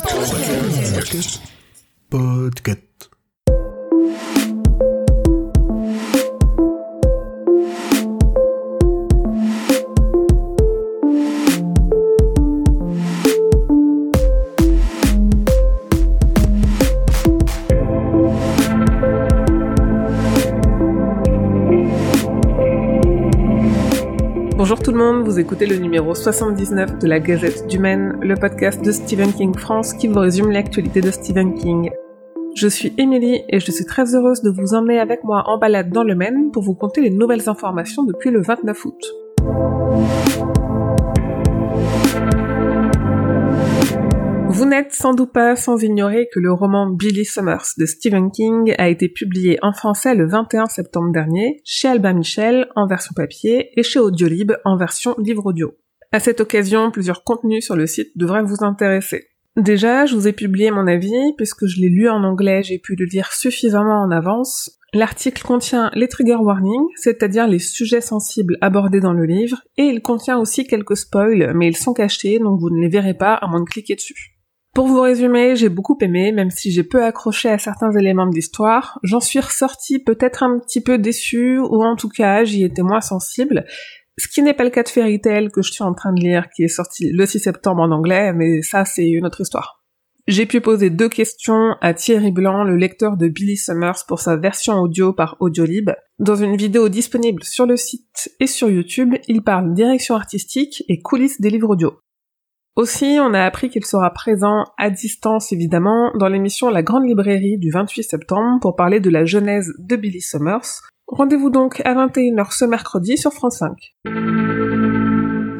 Podcast. Podcast. Bonjour tout le monde, vous écoutez le numéro 79 de la Gazette du Maine, le podcast de Stephen King France qui vous résume l'actualité de Stephen King. Je suis Émilie et je suis très heureuse de vous emmener avec moi en balade dans le Maine pour vous conter les nouvelles informations depuis le 29 août. Sans doute pas sans ignorer que le roman Billy Summers de Stephen King a été publié en français le 21 septembre dernier chez Albin Michel en version papier et chez Audiolib en version livre audio. À cette occasion, plusieurs contenus sur le site devraient vous intéresser. Déjà, je vous ai publié mon avis, puisque je l'ai lu en anglais, j'ai pu le lire suffisamment en avance. L'article contient les trigger warnings, c'est-à-dire les sujets sensibles abordés dans le livre, et il contient aussi quelques spoils, mais ils sont cachés, donc vous ne les verrez pas à moins de cliquer dessus. Pour vous résumer, j'ai beaucoup aimé, même si j'ai peu accroché à certains éléments de l'histoire. J'en suis ressortie peut-être un petit peu déçue, ou en tout cas, j'y étais moins sensible. Ce qui n'est pas le cas de Fairy Tail que je suis en train de lire, qui est sorti le 6 septembre en anglais, mais ça, c'est une autre histoire. J'ai pu poser deux questions à Thierry Blanc, le lecteur de Billy Summers, pour sa version audio par Audiolib. Dans une vidéo disponible sur le site et sur YouTube, il parle direction artistique et coulisses des livres audio. Aussi, on a appris qu'il sera présent à distance évidemment dans l'émission La Grande Librairie du 28 septembre pour parler de la genèse de Billy Summers. Rendez-vous donc à 21h ce mercredi sur France 5.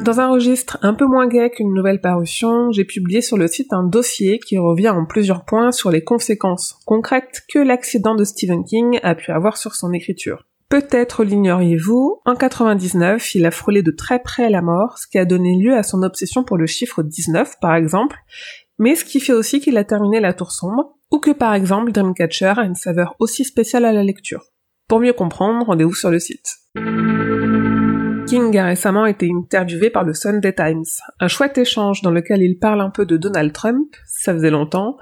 Dans un registre un peu moins gai qu'une nouvelle parution, j'ai publié sur le site un dossier qui revient en plusieurs points sur les conséquences concrètes que l'accident de Stephen King a pu avoir sur son écriture. Peut-être l'ignoriez-vous, en 99, il a frôlé de très près la mort, ce qui a donné lieu à son obsession pour le chiffre 19, par exemple, mais ce qui fait aussi qu'il a terminé La Tour Sombre, ou que par exemple Dreamcatcher a une saveur aussi spéciale à la lecture. Pour mieux comprendre, rendez-vous sur le site. King a récemment été interviewé par le Sunday Times, un chouette échange dans lequel il parle un peu de Donald Trump, ça faisait longtemps,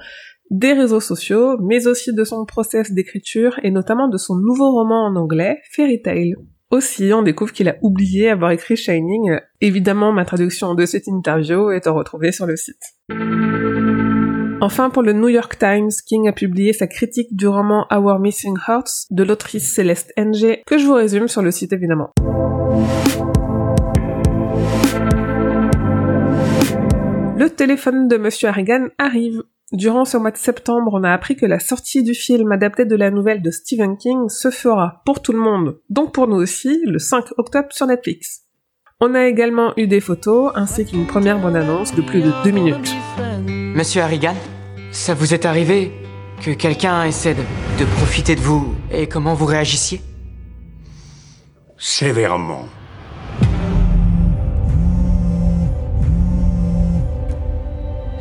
des réseaux sociaux, mais aussi de son process d'écriture et notamment de son nouveau roman en anglais, Fairy Tail. Aussi, on découvre qu'il a oublié avoir écrit Shining. Évidemment, ma traduction de cette interview est à retrouver sur le site. Enfin, pour le New York Times, King a publié sa critique du roman Our Missing Hearts de l'autrice Céleste Ng, que je vous résume sur le site évidemment. Le téléphone de Monsieur Harrigan arrive. Durant ce mois de septembre, on a appris que la sortie du film adapté de la nouvelle de Stephen King se fera pour tout le monde, donc pour nous aussi, le 5 octobre sur Netflix. On a également eu des photos ainsi qu'une première bande-annonce de plus de deux minutes. Monsieur Harrigan, ça vous est arrivé que quelqu'un essaie de, de profiter de vous et comment vous réagissiez? Sévèrement.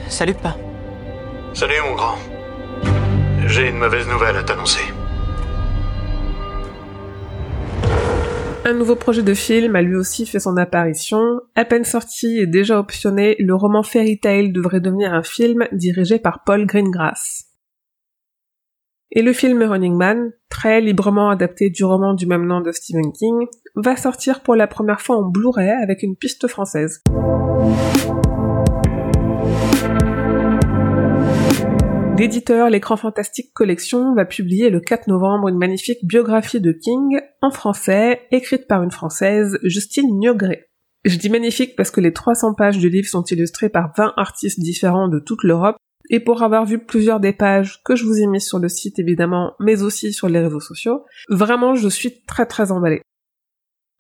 Salut pas. Salut mon grand. J'ai une mauvaise nouvelle à t'annoncer. Un nouveau projet de film a lui aussi fait son apparition. À peine sorti et déjà optionné, le roman Fairy Tail devrait devenir un film dirigé par Paul Greengrass. Et le film Running Man, très librement adapté du roman du même nom de Stephen King, va sortir pour la première fois en Blu-ray avec une piste française. L'éditeur L'écran fantastique collection va publier le 4 novembre une magnifique biographie de King en français, écrite par une française, Justine Niogré. Je dis magnifique parce que les 300 pages du livre sont illustrées par 20 artistes différents de toute l'Europe, et pour avoir vu plusieurs des pages que je vous ai mises sur le site évidemment, mais aussi sur les réseaux sociaux, vraiment je suis très très emballée.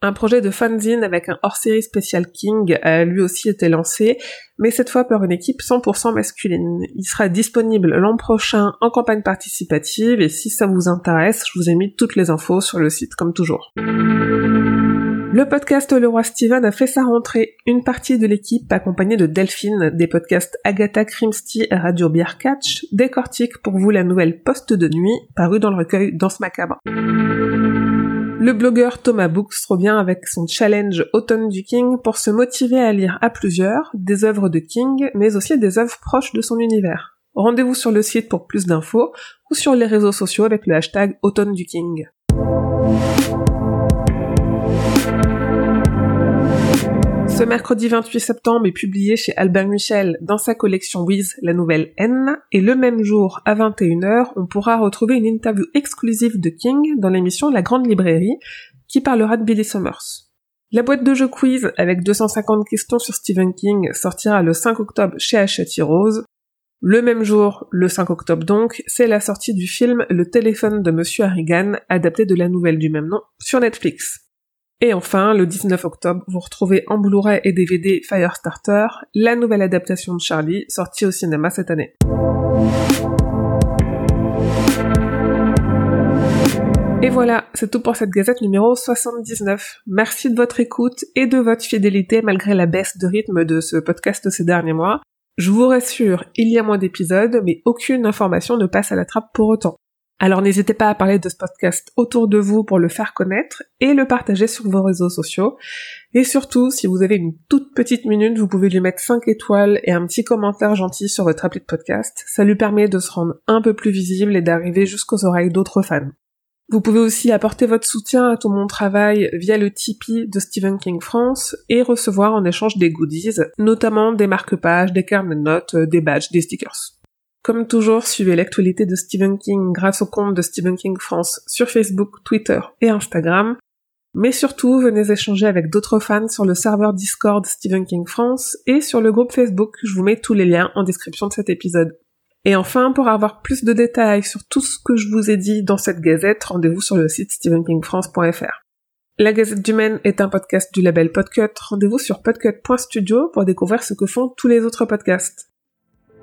Un projet de fanzine avec un hors-série spécial King a lui aussi été lancé, mais cette fois par une équipe 100% masculine. Il sera disponible l'an prochain en campagne participative et si ça vous intéresse, je vous ai mis toutes les infos sur le site comme toujours. Le podcast Le Roi Steven a fait sa rentrée. Une partie de l'équipe, accompagnée de Delphine, des podcasts Agatha Christie et Radio Beer Catch, décortique pour vous la nouvelle Poste de nuit, parue dans le recueil Danse Macabre. Le blogueur Thomas Books revient avec son challenge Automne du King pour se motiver à lire à plusieurs des œuvres de King, mais aussi des œuvres proches de son univers. Rendez-vous sur le site pour plus d'infos ou sur les réseaux sociaux avec le hashtag Automne du King. Ce mercredi 28 septembre est publié chez Albert Michel dans sa collection Wiz la nouvelle N, et le même jour, à 21h, on pourra retrouver une interview exclusive de King dans l'émission La Grande Librairie, qui parlera de Billy Summers. La boîte de jeux quiz avec 250 questions sur Stephen King sortira le 5 octobre chez Hachette Rose. Le même jour, le 5 octobre donc, c'est la sortie du film Le téléphone de Monsieur Harrigan, adapté de la nouvelle du même nom, sur Netflix. Et enfin, le 19 octobre, vous retrouvez en Blu-ray et DVD Firestarter, la nouvelle adaptation de Charlie, sortie au cinéma cette année. Et voilà, c'est tout pour cette gazette numéro 79. Merci de votre écoute et de votre fidélité malgré la baisse de rythme de ce podcast ces derniers mois. Je vous rassure, il y a moins d'épisodes, mais aucune information ne passe à la trappe pour autant. Alors n'hésitez pas à parler de ce podcast autour de vous pour le faire connaître et le partager sur vos réseaux sociaux. Et surtout, si vous avez une toute petite minute, vous pouvez lui mettre 5 étoiles et un petit commentaire gentil sur votre appli de podcast. Ça lui permet de se rendre un peu plus visible et d'arriver jusqu'aux oreilles d'autres fans. Vous pouvez aussi apporter votre soutien à tout mon travail via le Tipeee de Stephen King France et recevoir en échange des goodies, notamment des marque-pages, des carnets de notes, des badges, des stickers. Comme toujours, suivez l'actualité de Stephen King grâce au compte de Stephen King France sur Facebook, Twitter et Instagram. Mais surtout, venez échanger avec d'autres fans sur le serveur Discord Stephen King France et sur le groupe Facebook. Je vous mets tous les liens en description de cet épisode. Et enfin, pour avoir plus de détails sur tout ce que je vous ai dit dans cette gazette, rendez-vous sur le site stephenkingfrance.fr. La Gazette du Maine est un podcast du label Podcut. Rendez-vous sur podcut.studio pour découvrir ce que font tous les autres podcasts.